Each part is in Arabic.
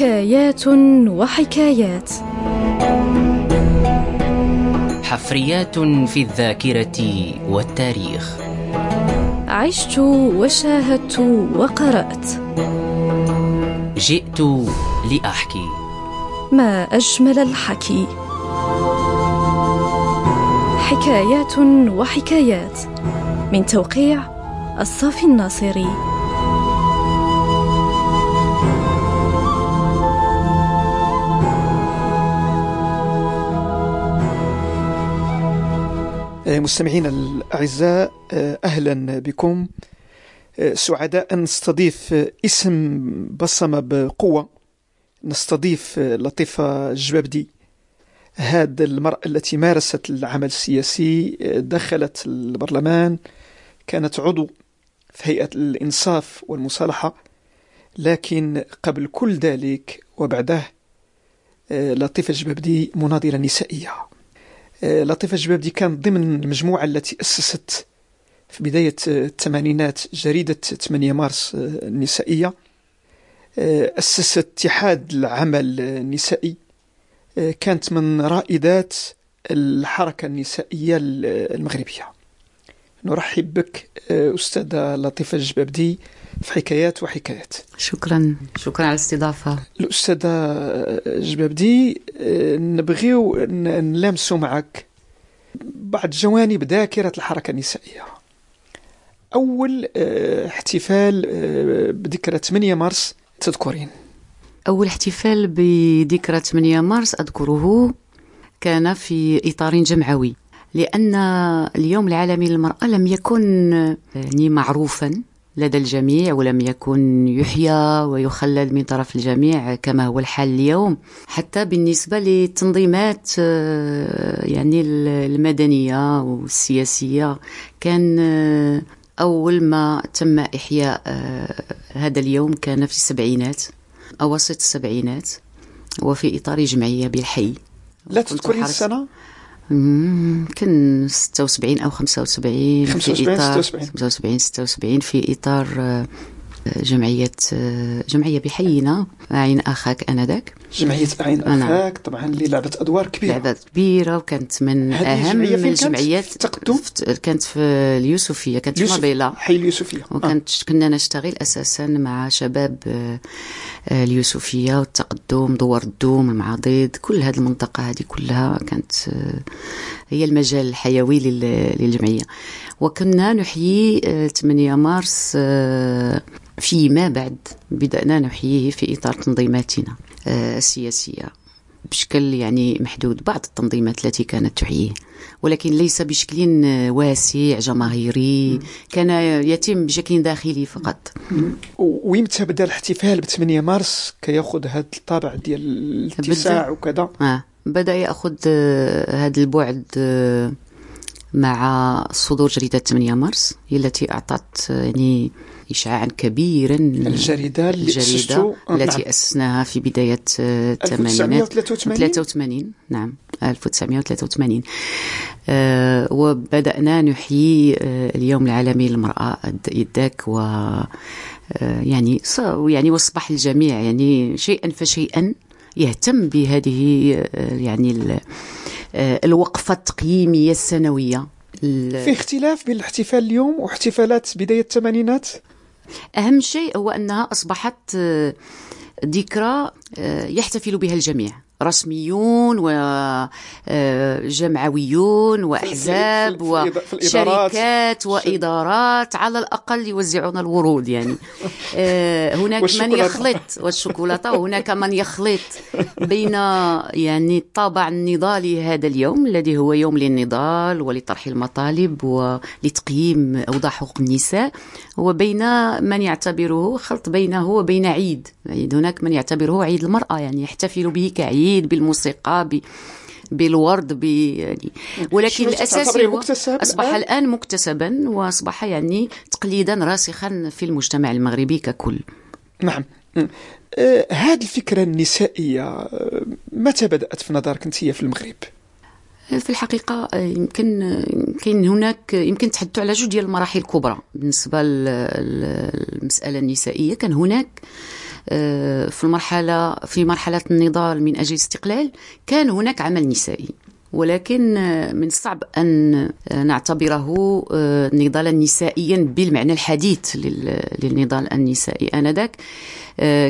حكايات وحكايات. حفريات في الذاكرة والتاريخ. عشت وشاهدت وقرأت. جئت لأحكي. ما أجمل الحكي. حكايات وحكايات من توقيع الصافي الناصري. مستمعينا الأعزاء أهلا بكم. سعداء نستضيف اسم بصمة بقوة نستضيف لطيفة الجبابدي هذه المرأة التي مارست العمل السياسي دخلت البرلمان كانت عضو في هيئة الإنصاف والمصالحة لكن قبل كل ذلك وبعده لطيفة الجبابدي مناضلة نسائية. لطيفة الجبابدي كانت ضمن المجموعة التي أسست في بداية الثمانينات جريدة 8 مارس النسائية. أسست اتحاد العمل النسائي. كانت من رائدات الحركة النسائية المغربية. نرحب بك أستاذة لطيفة الجبابدي في حكايات وحكايات. شكرا. شكرا على الاستضافة. الأستاذة الجبابدي نبغيو نلامسوا معك بعض جوانب ذاكرة الحركة النسائية. أول احتفال بذكرى 8 مارس تذكرين. أول احتفال بذكرى 8 مارس أذكره كان في إطار جمعوي لأن اليوم العالمي للمرأة لم يكن يعني معروفا لدى الجميع ولم يكن يحيى ويخلد من طرف الجميع كما هو الحال اليوم. حتى بالنسبة للتنظيمات يعني المدنية والسياسية كان أول ما تم إحياء هذا اليوم كان في السبعينات. أواسط السبعينات وفي إطار جمعية بالحي. لا تذكرين السنة؟ يمكن 76 أو 75 75 في إطار 76 75 76 في إطار جمعية جمعية بحينا أعين أخاك أنذاك جمعية أعين أخاك طبعا اللي لعبت أدوار كبيرة. لعبت كبيرة وكانت من أهم الجمعيات في التقدم كانت في اليوسفية كانت في مابيلا. حي اليوسفية. وكانت كنا نشتغل أساسا مع شباب اليوسفية والتقدم دوار الدوم المعاضيد كل هذه المنطقة هذه كلها كانت هي المجال الحيوي للجمعية. وكنا نحيي 8 مارس فيما بعد بدأنا نحييه في إطار تنظيماتنا السياسية. بشكل يعني محدود بعض التنظيمات التي كانت تحييه. ولكن ليس بشكل واسع جماهيري. كان يتم بشكل داخلي فقط. ويمتى بدا الاحتفال ب 8 مارس؟ كياخذ هذا الطابع ديال الاتساع وكذا. آه. بدأ يأخذ هذا البعد مع صدور جريدة 8 مارس هي التي أعطت يعني إشعاعا كبيرا الجريدة اللي الجريدة التي نعم. أسسناها في بداية الثمانينات. 1983 83 نعم 1983 آه وبدأنا نحيي آه اليوم العالمي للمرأة ذاك و آه يعني يعني واصبح الجميع يعني شيئا فشيئا. يهتم بهذه يعني الوقفة التقييمية السنوية. في اختلاف بين الاحتفال اليوم واحتفالات بداية الثمانينات؟ أهم شيء هو أنها أصبحت ذكرى يحتفل بها الجميع. رسميون وجمعويون وأحزاب وشركات وإدارات على الأقل يوزعون الورود يعني. هناك من يخلط والشوكولاتة وهناك من يخلط بين يعني الطابع النضالي هذا اليوم الذي هو يوم للنضال ولطرح المطالب ولتقييم أوضاع حقوق النساء. وبين من يعتبره خلط بينه وبين عيد. يعني هناك من يعتبره عيد المرأة يعني يحتفل به كعيد بالموسيقى ب بالورد ب يعني. ولكن الأساس هو أصبح الآن؟, الآن مكتسبا وأصبح يعني تقليدا راسخا في المجتمع المغربي ككل. نعم. آه هذه الفكرة النسائية متى بدأت في نظرك أنت في المغرب؟ في الحقيقة يمكن كاين هناك يمكن تحدثوا على جوج ديال المراحل الكبرى. بالنسبة للمسألة النسائية كان هناك في المرحلة في مرحلة النضال من أجل الاستقلال كان هناك عمل نسائي. ولكن من الصعب أن نعتبره نضالا نسائيا بالمعنى الحديث للنضال النسائي آنذاك.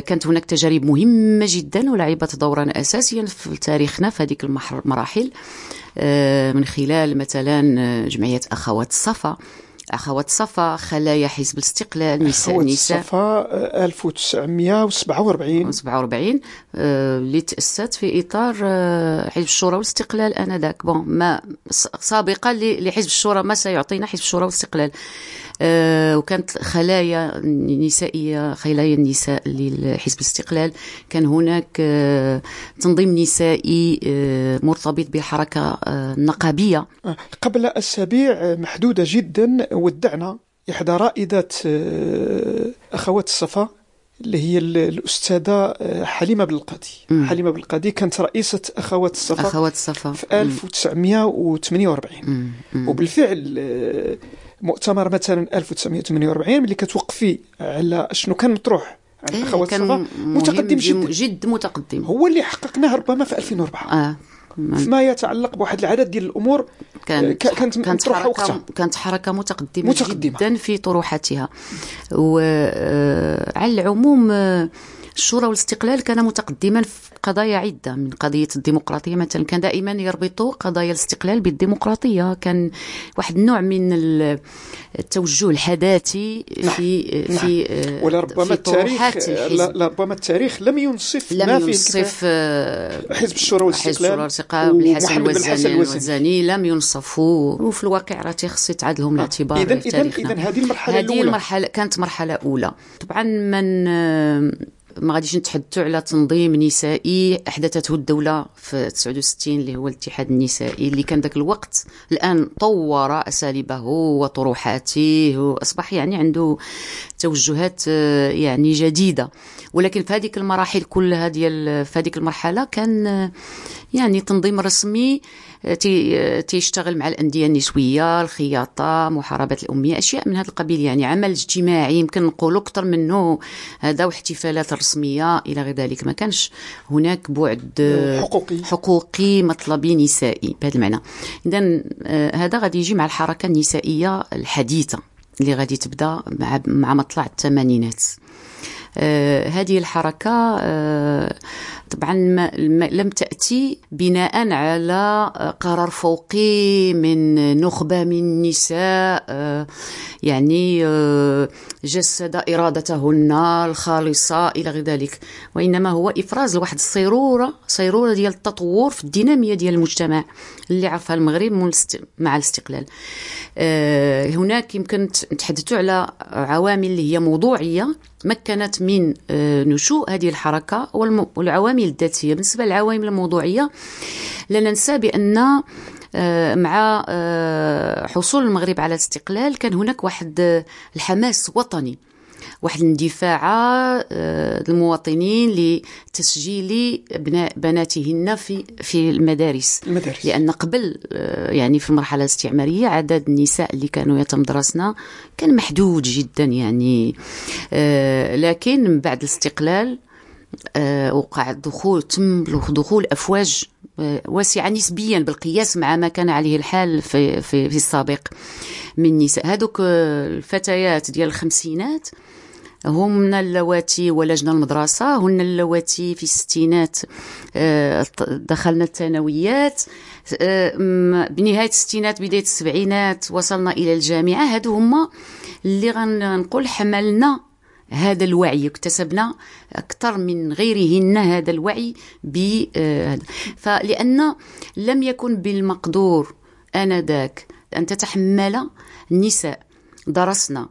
كانت هناك تجارب مهمة جدا ولعبت دورا أساسيا في تاريخنا في هذه المراحل. من خلال مثلا جمعية أخوات الصفا أخوات صفا خلايا حزب الاستقلال نساء أخوات نساء صفا 1947 47 اللي تأسست في إطار آه، حزب الشورى والاستقلال آنذاك. بون ما سابقا لحزب الشورى ما سيعطينا حزب الشورى والاستقلال. آه، وكانت خلايا نسائية خلايا النساء لحزب الاستقلال. كان هناك آه، تنظيم نسائي آه، مرتبط بالحركة النقابية قبل أسابيع محدودة جدا ودعنا إحدى رائدات أخوات الصفا اللي هي الأستاذة حليمة بالقادي حليمة بالقادي كانت رئيسة أخوات الصفا أخوات الصفا. في 1948 وبالفعل مؤتمر مثلا 1948 ملي كتوقفي على شنو كان مطروح على إيه الاخوات كان متقدم جدا. جد متقدم. هو اللي حققناه ربما في 2004 آه. فيما يتعلق بواحد العدد ديال الأمور كانت كانت, كانت حركه وقتها. كانت حركة متقدمة, متقدمة. جدا في طروحاتها. وعلى العموم الشورى والاستقلال كان متقدما في قضايا عدة من قضية الديمقراطية مثلا. كان دائما يربط قضايا الاستقلال بالديمقراطية. كان واحد النوع من التوجه الحداثي نعم. في نعم. في ولربما التاريخ لربما التاريخ لم ينصف لم ما ينصف آه، حزب الشورى والاستقلال حزب الشورى والزاني لم ينصفوا. وفي الواقع راه تيخص يتعاد الاعتبار اذا اذا هذه المرحلة هذه المرحلة كانت مرحلة أولى. طبعا من ما غاديش نتحدثوا على تنظيم نسائي. أحدثته الدولة في 69 اللي هو الاتحاد النسائي اللي كان ذاك الوقت الآن طور أساليبه وطروحاته وأصبح يعني عنده توجهات يعني جديدة. ولكن في هذيك المراحل كلها ديال في هذيك المرحلة كان يعني تنظيم رسمي تيشتغل مع الأندية النسوية الخياطة محاربة الأمية أشياء من هذا القبيل يعني عمل اجتماعي يمكن نقولوا أكثر منه. هذا واحتفالات رسمية إلى غير ذلك ما كانش هناك بعد حقوقي. حقوقي مطلبي نسائي بهذا المعنى. اذا آه، هذا غادي يجي مع الحركة النسائية الحديثة اللي غادي تبدأ مع مع مطلع الثمانينات. آه هذه الحركة آه طبعا ما لم تأتي بناء على قرار فوقي من نخبة من النساء آه، يعني آه، جسد إرادتهن الخالصة إلى غير ذلك. وإنما هو إفراز لواحد الصيرورة صيرورة ديال التطور في الدينامية ديال المجتمع اللي عرفها المغرب مع الاستقلال. آه، هناك يمكن نتحدثوا على عوامل اللي هي موضوعية مكنت من نشوء هذه الحركة والعوامل الذاتية بالنسبة للعوامل الموضوعية لا ننسى بأن آه، مع آه، حصول المغرب على الاستقلال كان هناك واحد الحماس وطني واحد الاندفاع آه، المواطنين لتسجيل ابناء بناتهن في في المدارس. المدارس. لأن قبل يعني في المرحلة الاستعمارية عدد النساء اللي كانوا يتمدرسن كان محدود جدا يعني لكن من بعد الاستقلال آه، وقع الدخول تم دخول أفواج آه، واسعة نسبيا بالقياس مع ما كان عليه الحال في في, في السابق من نساء. هذوك آه، الفتيات ديال الخمسينات هن اللواتي ولجنا المدرسة هن اللواتي في الستينات دخلنا الثانويات بنهاية الستينات بداية السبعينات وصلنا إلى الجامعة. هادو هما اللي غنقول حملنا هذا الوعي اكتسبنا أكثر من غيرهن هذا الوعي ب فلأن لم يكن بالمقدور آنذاك أن تتحمل النساء درسنا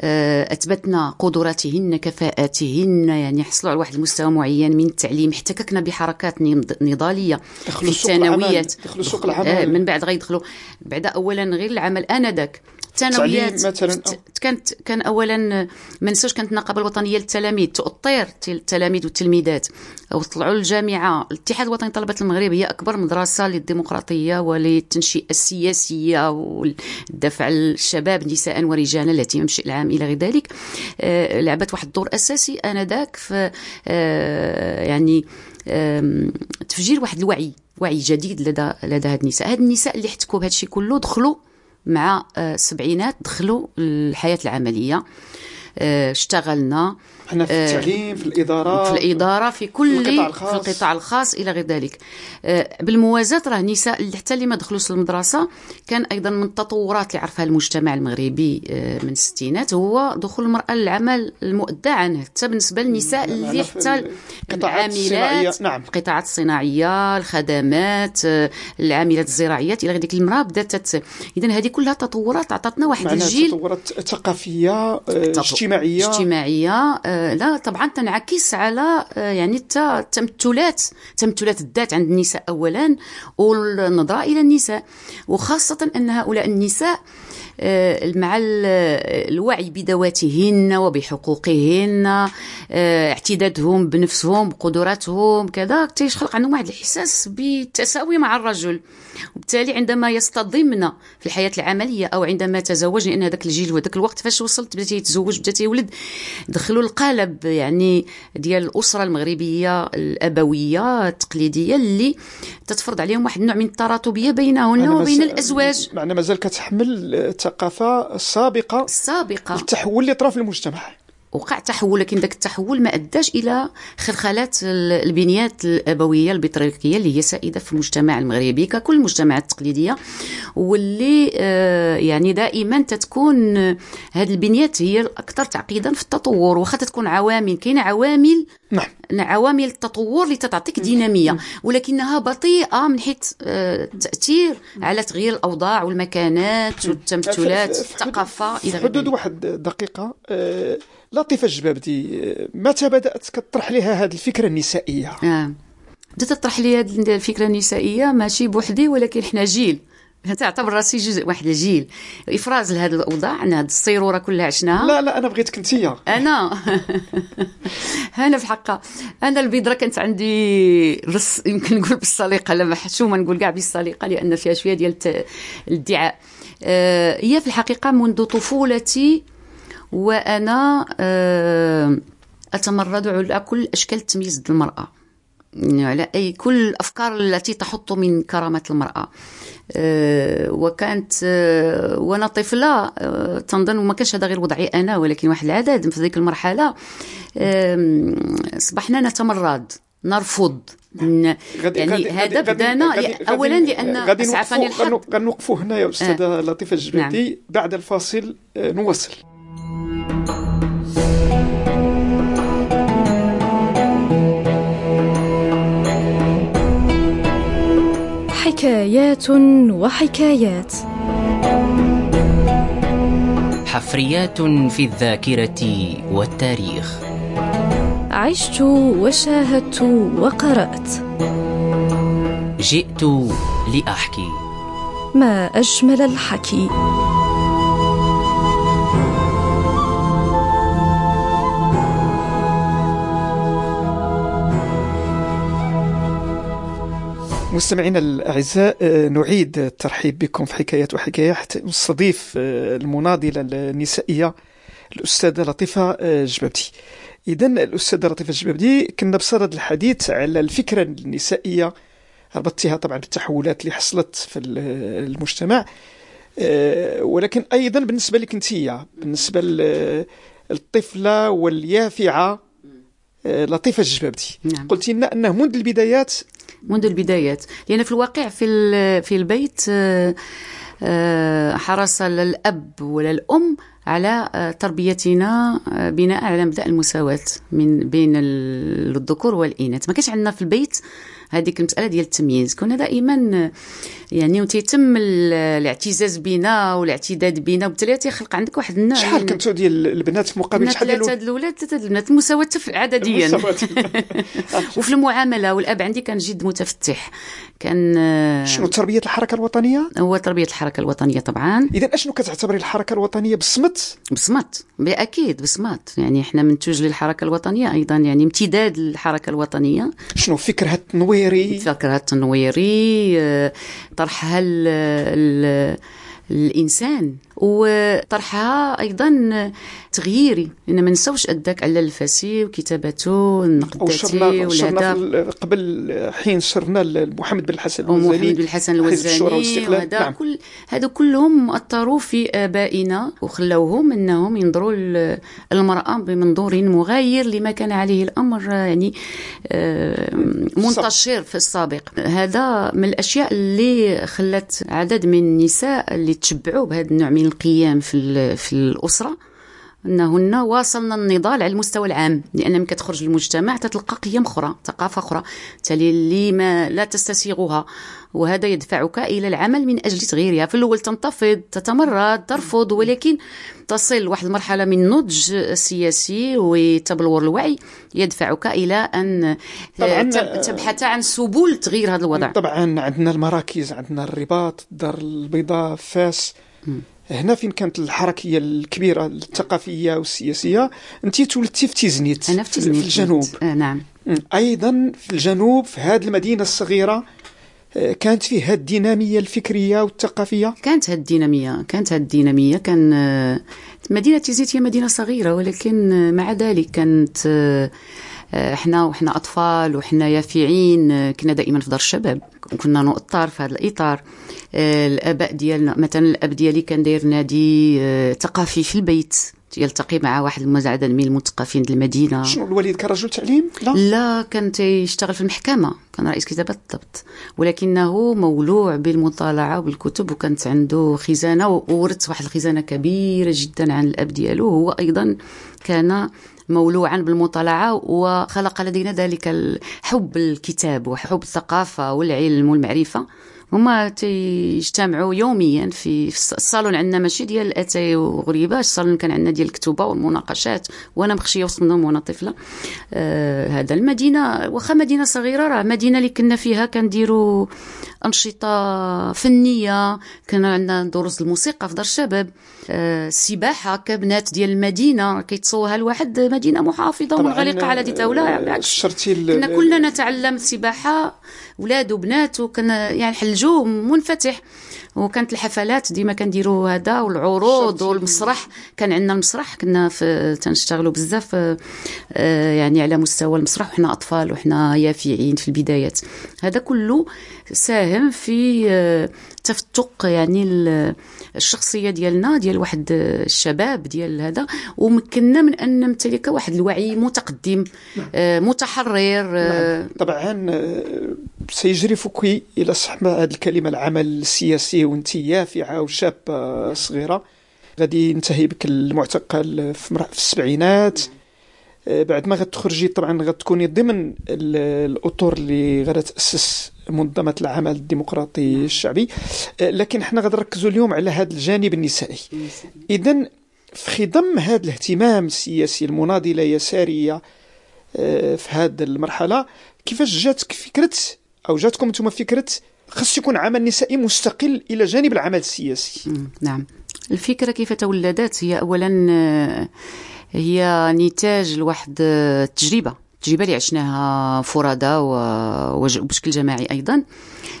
آه، أثبتنا قدراتهن كفاءاتهن يعني حصلوا على واحد المستوى معين من التعليم احتككنا بحركات نضالية في الثانويات. دخلوا سوق العمل. آه، من بعد غيدخلوا بعد اولا غير العمل. آنذاك الثانويات مثلا كانت كان اولا ما ننساوش كانت النقابه الوطنية للتلاميذ تؤطر التلاميذ والتلميذات. وطلعوا للجامعه الاتحاد الوطني لطلبة المغرب هي أكبر مدرسة للديمقراطية وللتنشئة السياسية والدفع الشباب نساء ورجالا الاهتمام بالشيء العام إلى غير ذلك. آه، لعبت واحد الدور أساسي آنذاك في آه، يعني تفجير واحد الوعي وعي جديد لدى لدى هاد النساء. هاد النساء اللي احتكوا بهذا الشيء كله دخلوا مع آه، السبعينات دخلوا الحياة العملية. آه، اشتغلنا إحنا في آه، التعليم في الإدارة في الإدارة في كل القطاع الخاص. في القطاع الخاص إلى غير ذلك. آه، بالموازاة راه النساء اللي حتى اللي ما دخلوش للمدرسه كان أيضا من التطورات اللي عرفها المجتمع المغربي من الستينات هو دخول المرأة للعمل المؤدى عنه حتى بالنسبة للنساء اللي حتى العاملات نعم. القطاعات الصناعية الخدمات العاملات الزراعيات إلى غير ذلك المرأة بدأت اذا هذه كلها تطورات عطاتنا واحد الجيل تطورات ثقافية اجتماعية. اجتماعية آه، لا طبعا تنعكس على آه، يعني التمثلات تمثلات الذات عند النساء اولا والنظرة إلى النساء. وخاصة أن هؤلاء النساء آه، مع الوعي بذواتهن وبحقوقهن اعتدادهم بنفسهم بقدراتهم كذا تيخلق عندهم واحد الإحساس بالتساوي مع الرجل. وبالتالي عندما يصطدمن في الحياة العملية أو عندما تزوج لأن هذاك الجيل وهذاك الوقت فاش وصلت بدأ يتزوج بدأ يولد دخلوا القالب يعني ديال الأسرة المغربية الأبوية التقليدية اللي تتفرض عليهم واحد النوع من التراتبية بينهن وبين الأزواج. معنى مازال كتحمل الثقافة السابقة السابقة. التحول اللي طرا في المجتمع. وقع تحول لكن ذاك التحول ما أداش إلى خلخلات البنيات الأبوية البطريقيه اللي هي سائدة في المجتمع المغربي ككل المجتمعات التقليدية واللي آه، يعني دائما تتكون هذه البنيات هي الأكثر تعقيدا في التطور واخا تكون عوامل كاين عوامل نعم. عوامل التطور اللي تعطيك دينامية ولكنها بطيئة من حيث التاثير آه، على تغيير الأوضاع والمكانات والتمثلات الثقافة إلى حدود واحد دقيقة آه، لطيفة الجبابدي متى بدأت كطرح لها هذه الفكرة النسائية؟ آه. بدأت تطرح لي هذه الفكرة النسائية ماشي بوحدي ولكن حنا جيل. تعتبر راسي جزء واحد الجيل إفراز لهذه الأوضاع أن هذه الصيرورة كلها عشناها. لا لا أنا بغيتك أنت أنا. أنا في الحقيقة. أنا البيضرة كانت عندي رص يمكن نقول بالسليقة لا ما نقول كاع بالسليقة لأن فيها شوية ديال الادعاء. آه، هي في الحقيقة منذ طفولتي وأنا آه، أتمرد على كل أشكال التمييز المرأة. يعني على أي كل الأفكار التي تحط من كرامة المرأة. آه، وكانت آه، وأنا طفلة تنظن وما كانش هذا غير وضعي أنا ولكن واحد العدد في ذيك المرحلة. اصبحنا نتمرد نرفض يعني هذا بدانا اولا لأن أسعفني الحظ غنوقفوا هنا يا استاذه. لطيفة الجبيدي. نعم. بعد الفاصل نواصل. حكايات وحكايات. حفريات في الذاكرة والتاريخ. عشت وشاهدت وقرأت. جئت لأحكي. ما أجمل الحكي. مستمعينا الأعزاء آه، نعيد الترحيب بكم في حكايات وحكايات نستضيف آه، المناضلة النسائية الأستاذة لطيفة آه، جبابتي اذا الأستاذة لطيفة الجبابدي كنا بصدد الحديث على الفكرة النسائية ربطتها طبعا بالتحولات اللي حصلت في المجتمع ولكن أيضا بالنسبة لك أنت بالنسبة للطفله واليافعة لطيفة الجبابتي نعم. قلت لنا أنه منذ البدايات منذ البدايات. لأن في الواقع في في البيت آه، آه، حرص الأب ولا الأم على آه، تربيتنا بناء على مبدأ المساواة من بين الذكور والإناث. ما كانش عندنا في البيت هذيك المسألة ديال التمييز. كنا دائما يعني وتيتم الاعتزاز بنا والاعتداد بنا وبالتالي تيخلق عندك واحد النوع شحال كنتو ديال البنات مقابل شحال ديال ثلاثة الاولاد ثلاثة البنات المساواة عدديا. وفي المعاملة والأب عندي كان جد متفتح. كان شنو تربية الحركة الوطنية؟ هو تربية الحركة الوطنية طبعا. اذا أشنو كتعتبري الحركة الوطنية؟ بصمت؟ بصمت أكيد بصمت. يعني إحنا منتوج للحركة الوطنية أيضا يعني امتداد للحركة الوطنية. شنو فكرها التنويري فكرها التنويري طرحها الإنسان وطرحها أيضا تغييري لأن ما نساوش أداك على الفاسي وكتابته النقداتي ولا قبل حين شرنا محمد بن الحسن الوزاني محمد بن الحسن الوزاني وهذا نعم. كل هذا كلهم اثروا في آبائنا وخلوهم إنهم ينظروا المرأة بمنظور مغاير لما كان عليه الأمر يعني آه، منتشر في السابق. هذا من الأشياء اللي خلت عدد من النساء اللي تشبعوا بهذا النوع من القيام في في الأسرة. إنهن واصلن النضال على المستوى العام لأن ملي كتخرج للمجتمع تتلقى قيم أخرى ثقافة أخرى تالي اللي ما لا تستسيغها. وهذا يدفعك إلى العمل من أجل تغييرها. في الأول تنتفض تتمرد ترفض ولكن تصل لواحد المرحلة من النضج السياسي وتبلور الوعي. يدفعك إلى أن تبحث عن سبل تغيير هذا الوضع. طبعا عندنا المراكز عندنا الرباط الدار البيضاء فاس. هنا فين كانت الحركيه الكبيرة الثقافية والسياسية انت تولدتي في تيزنيت أنا في تيزنيت في الجنوب. آه نعم. أيضا في الجنوب في هذه المدينة الصغيرة آه، كانت فيه هذه الدينامية الفكرية والثقافية؟ كانت هذه الدينامية كانت هذه الدينامية كان آه، مدينة تيزنيت هي مدينة صغيرة ولكن آه، مع ذلك كانت إحنا وحنا أطفال وحنا يافعين كنا دائما في دار الشباب. وكنا نؤطر في هذا الإطار. الآباء ديالنا مثلا الآب ديالي كان داير نادي آه، ثقافي في البيت. يلتقي مع واحد المزعدة من المثقفين المدينة. شنو الوالد كان رجل تعليم؟ لا؟ لا كان تيشتغل في المحكمة. كان رئيس كتابه بالضبط ولكنه مولوع بالمطالعة وبالكتب وكانت عنده خزانة وورث واحد الخزانة كبيرة جدا عن الآب ديالو. هو أيضا كان مولوعا بالمطالعة وخلق لدينا ذلك حب الكتاب وحب الثقافة والعلم والمعرفة. هما تيجتمعوا يوميا في, الصالون عندنا ماشي ديال الاتاي وغريبة الصالون كان عندنا ديال الكتوبة والمناقشات وأنا مخشية وسط منهم وأنا طفلة. آه هذا المدينة واخا مدينة صغيرة راه مدينة اللي كنا فيها كنديروا أنشطة فنية. كان عندنا دروس الموسيقى في دار الشباب. آه السباحه كبنات ديال المدينة. كيتصوها الواحد مدينة محافظة ومنغلقه على دي دوله بالعكس كنا كلنا نتعلم السباحه ولاد وبنات وكنا يعني حلجو منفتح. وكانت الحفلات ديما كنديروا هذا والعروض والمسرح. كان عندنا المسرح كنا في تنشتغلوا بزاف آه، يعني على مستوى المسرح. وحنا أطفال وحنا يافعين في البدايات. هذا كله ساهم في آه، تفتق يعني الشخصية ديالنا ديال واحد الشباب ديال هذا ومكننا من أن نمتلك واحد الوعي متقدم نعم. آه، متحرر نعم. طبعا سيجري فوكي إلى صح هذه الكلمة العمل السياسي وانت يافعه وشابه صغيرة غادي ينتهي بك المعتقل في السبعينات آه، بعد ما غتخرجي طبعا غتكوني ضمن الأطر اللي غادا تأسس منظمة العمل الديمقراطي الشعبي. آه، لكن حنا غادي نركزوا اليوم على هذا الجانب النسائي. اذا في خضم هذا الاهتمام السياسي المناضله يساريه آه، في هذه المرحلة كيفاش جاتك فكرة أو جاتكم أنتم فكرة خص يكون عمل نسائي مستقل إلى جانب العمل السياسي؟ نعم. الفكرة كيف تولدت هي اولا آه، هي نتاج لواحد التجربه التجربه اللي عشناها فرادى وبشكل جماعي أيضا.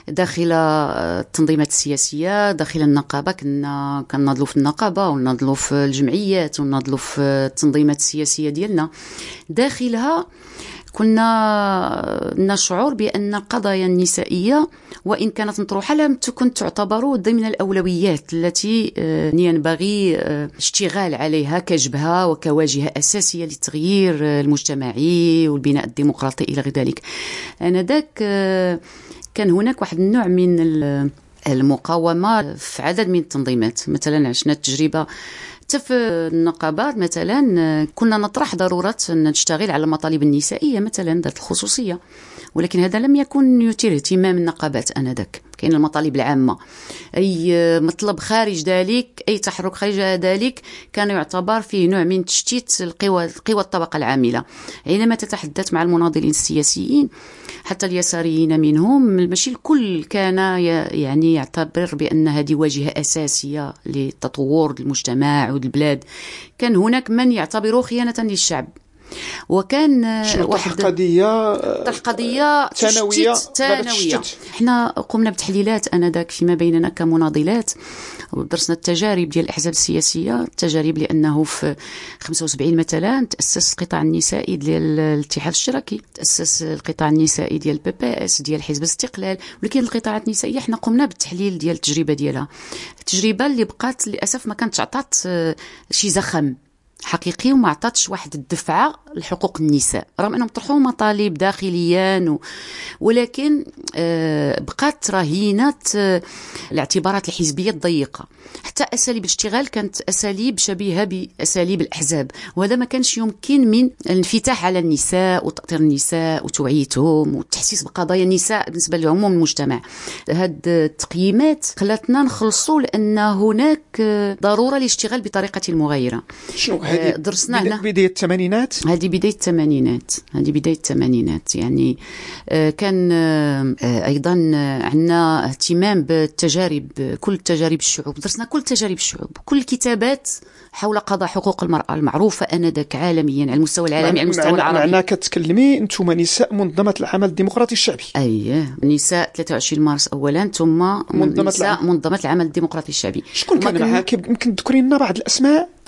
داخل التنظيمات السياسية داخل النقابة كنا كناضلوا في النقابة وناضلوا في الجمعيات وناضلوا في التنظيمات السياسية ديالنا. داخلها كنا نشعر بأن القضايا النسائية وإن كانت مطروحة لم تكن تعتبر ضمن الأولويات التي آه، ينبغي آه، عليها كجبهة وكواجهة أساسية للتغيير آه، المجتمعي والبناء الديمقراطي إلى غير ذلك. آنذاك كان هناك واحد النوع من المقاومة في عدد من التنظيمات. مثلا عشنا التجربة حتى في النقابات مثلا كنا نطرح ضرورة إن نشتغل على المطالب النسائية مثلا ذات الخصوصية. ولكن هذا لم يكن يثير اهتمام النقابات آنذاك. كاين المطالب العامة. أي مطلب خارج ذلك أي تحرك خارج ذلك كان يعتبر فيه نوع من تشتيت القوى قوى الطبقة العاملة. حينما تتحدث مع المناضلين السياسيين حتى اليساريين منهم ماشي الكل كان يعني يعتبر بأن هذه واجهة أساسية لتطور المجتمع والبلاد. كان هناك من يعتبره خيانة للشعب. وكان واحد قضيه طرح قضيه ثانوية. ثانويه إحنا قمنا بتحليلات آنذاك فيما بيننا كمناضلات ودرسنا التجارب ديال الأحزاب السياسية التجارب لأنه في 75 مثلا تأسس القطاع النسائي ديال الاتحاد الاشتراكي تأسس القطاع النسائي ديال ال PPS ديال حزب الاستقلال ولكن القطاعات النسائية إحنا قمنا بالتحليل ديال التجربة ديالها. التجربة اللي بقات للأسف ما كانت عطات شي زخم. حقيقي وما عطاتش واحد الدفعة لحقوق النساء رغم إنهم طرحوا مطالب داخليا و... ولكن آه، بقات رهينه آه، الاعتبارات الحزبية الضيقة. حتى أساليب الاشتغال كانت أساليب شبيهة بأساليب الأحزاب وهذا ما كانش يمكن من الانفتاح على النساء وتأطير النساء وتوعيتهم والتحسيس بقضايا النساء بالنسبة لعموم المجتمع هاد التقييمات خلاتنا نخلصوا لأن هناك ضرورة للاشتغال بطريقة مغايره هذه درسنا هنا بداية الثمانينات؟ هذه بداية الثمانينات. هذه بداية الثمانينات يعني آه، كان آه، أيضا عندنا اهتمام بالتجارب كل تجارب الشعوب. درسنا كل تجارب الشعوب. كل الكتابات حول قضاء حقوق المرأة المعروفة آنذاك عالميا على المستوى العالمي على المستوى العربي. معناها كتكلمي أنتم نساء منظمة العمل الديمقراطي الشعبي. أيه نساء 23 مارس أولا ثم منظمة نساء العمل. منظمة العمل الديمقراطي الشعبي. شكون كان معاك؟ يمكن تذكري لنا بعض الأسماء.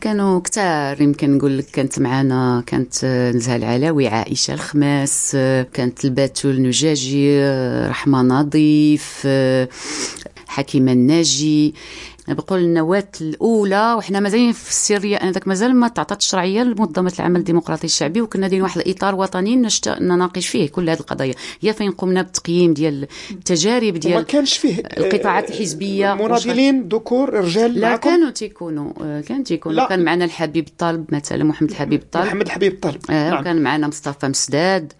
كانوا كثار يمكن نقول لك كانت معنا كانت نزهه العلاوي عائشة الخماس كانت الباتول النجاجي رحمة نظيف حكيمة الناجي. بقول النواة الأولى وحنا مازالين في السرية أنذاك مازال ما تعطات الشرعية لمنظمة العمل الديمقراطي الشعبي وكنا دايرين واحد الإطار وطني نناقش فيه كل هذه القضايا. هي فين قمنا بالتقييم ديال التجارب ديال ما كانش فيه القطاعات الحزبية مناضلين ذكور رجال لا معكم؟ كانوا تيكونوا كان تيكونوا. كان معنا الحبيب الطالب مثلا محمد الحبيب الطالب محمد الحبيب الطالب آه نعم. كان معنا مصطفى مسداد.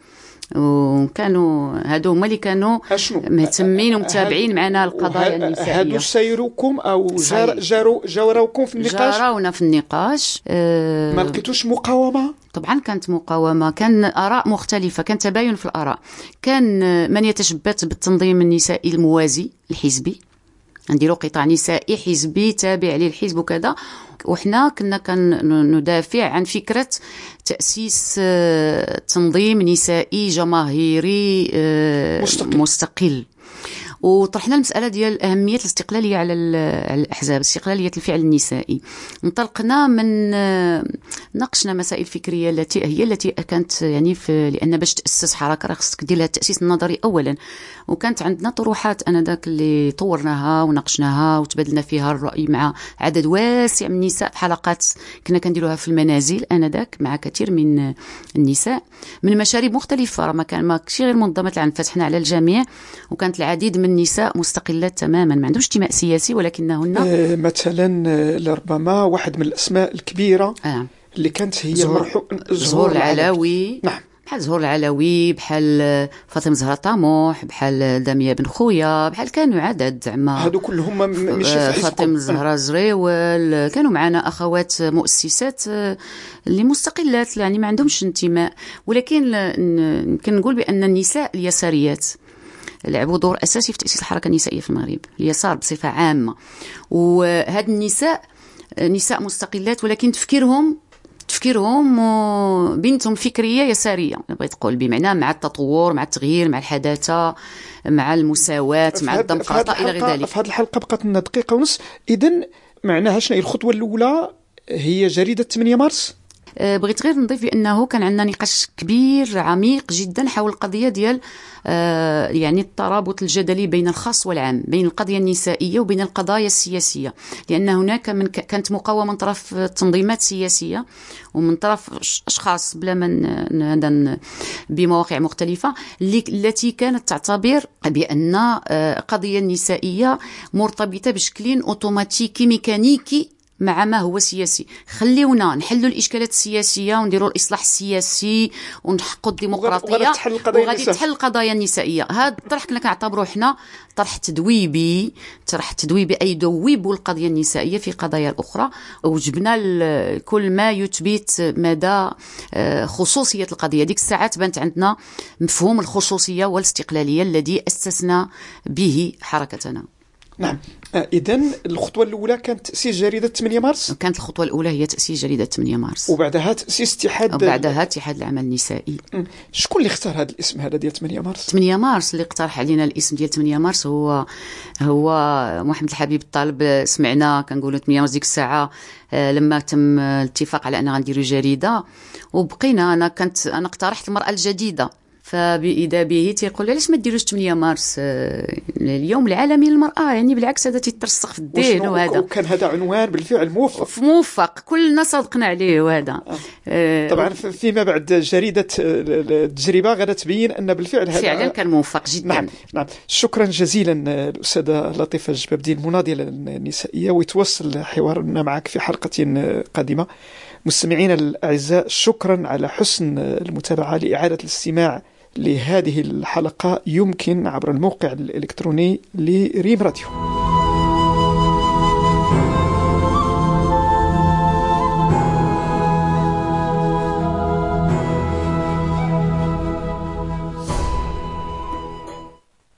وكانوا هادو هما اللي كانوا مهتمين ومتابعين معنا القضايا النسائيه هادو سيروكم أو جار جارو جاوروكم في النقاش؟ جارونا في النقاش أه ما لقيتوش مقاومة؟ طبعا كانت مقاومة كان آراء مختلفة كان تباين في الآراء. كان من يتشبت بالتنظيم النسائي الموازي الحزبي؟ نديرو قطاع نسائي حزبي تابع للحزب وكذا وحنا كنا كندافع عن فكرة تأسيس آه، تنظيم نسائي جماهيري آه، مستقل, مستقل. وطرحنا المسألة ديال أهمية الاستقلالية على الأحزاب استقلالية الفعل النسائي. انطلقنا من ناقشنا مسائل فكرية التي هي التي كانت يعني في لأن باش تأسس حركة راه خصك دير لها التأسيس النظري اولا. وكانت عندنا طروحات انذاك اللي طورناها وناقشناها وتبادلنا فيها الرأي مع عدد واسع من النساء في حلقات كنا كنديروها في المنازل انذاك مع كثير من النساء. من مشاريب مختلفة راه ما كان ماكشي غير منظمة العمل فتحنا على الجميع. وكانت العديد من النساء مستقلات تماما ما عندهمش انتماء سياسي ولكنهن آه مثلا آه، لربما واحد من الأسماء الكبيرة آه. اللي كانت هي زهور, زهور العلاوي نعم. بحال زهور العلوي بحال فاطمة زهرة طموح بحال داميه بن خويا بحال كانوا عدد زعما. هادو كلهم ماشي في فاطمة زهرة زريول كانوا معنا أخوات مؤسسات اللي مستقلات يعني ما عندهمش انتماء. ولكن يمكن نقول بأن النساء اليساريات. لعبوا دور أساسي في تأسيس الحركة النسائية في المغرب اليسار بصفة عامة. وهاد النساء نساء مستقلات ولكن تفكيرهم تفكيرهم بنتهم فكرية يسارية. بغيت تقول بمعنى مع التطور مع التغيير مع الحداثة مع المساواة مع الديمقراطيه إلى غير ذلك. في هذه الحلقة بقات لنا دقيقة ونص. اذا معناها شنو الخطوة الأولى؟ هي جريدة 8 مارس؟ بغيت غير نضيف بانه كان عندنا نقاش كبير عميق جدا حول القضية ديال آه، يعني الترابط الجدلي بين الخاص والعام بين القضية النسائية وبين القضايا السياسية. لأن هناك من كانت مقاومة من طرف تنظيمات سياسية ومن طرف أشخاص بلا من بمواقع مختلفة التي كانت تعتبر بأن القضية آه، النسائية مرتبطة بشكل أوتوماتيكي ميكانيكي مع ما هو سياسي. خليونا نحلوا الإشكالات السياسية ونديروا الإصلاح السياسي ونحققوا الديمقراطية وغادي تحل القضايا النسائية. هذا الطرح كنا كنعتبروه حنا طرح تدويبي طرح تدويبي أي دويبوا القضية النسائية في قضايا الأخرى. وجبنا كل ما يثبت مدى آه، خصوصية القضية. ديك الساعات بانت عندنا مفهوم الخصوصية والاستقلالية الذي أسسنا به حركتنا. نعم. آه، اذا الخطوة الأولى كانت تأسيس جريدة 8 مارس؟ كانت الخطوة الأولى هي تأسيس جريدة 8 مارس. وبعدها تأسيس اتحاد وبعدها اتحاد العمل النسائي. شكون اللي اختار هذا الاسم هذا ديال 8 مارس؟ 8 مارس اللي اقترح علينا الاسم ديال 8 مارس هو هو محمد الحبيب الطالب. سمعنا كنقولوا 8 مارس ديك الساعة آه، لما تم الاتفاق على أن غنديروا جريدة. وبقينا أنا كنت أنا اقترحت المرأة الجديدة. فبإذا به تيقول علاش ما ديروش 8 مارس آه، اليوم العالمي للمرأة؟ يعني بالعكس هذا تيترسخ في الدين وهذا. وكان هذا عنوان بالفعل موفق. موفق. كلنا صدقنا عليه وهذا. آه. آه طبعا فيما بعد جريدة التجربة غادا تبين أن بالفعل هذا فعلا كان موفق جدا. نعم نعم. شكرا جزيلا الأستاذة لطيفة الجبابدي المناضلة النسائية ويتوصل حوارنا معك في حلقة قادمة. مستمعينا الأعزاء شكرا على حسن المتابعة لإعادة الاستماع لهذه الحلقة يمكن عبر الموقع الإلكتروني لريم راديو.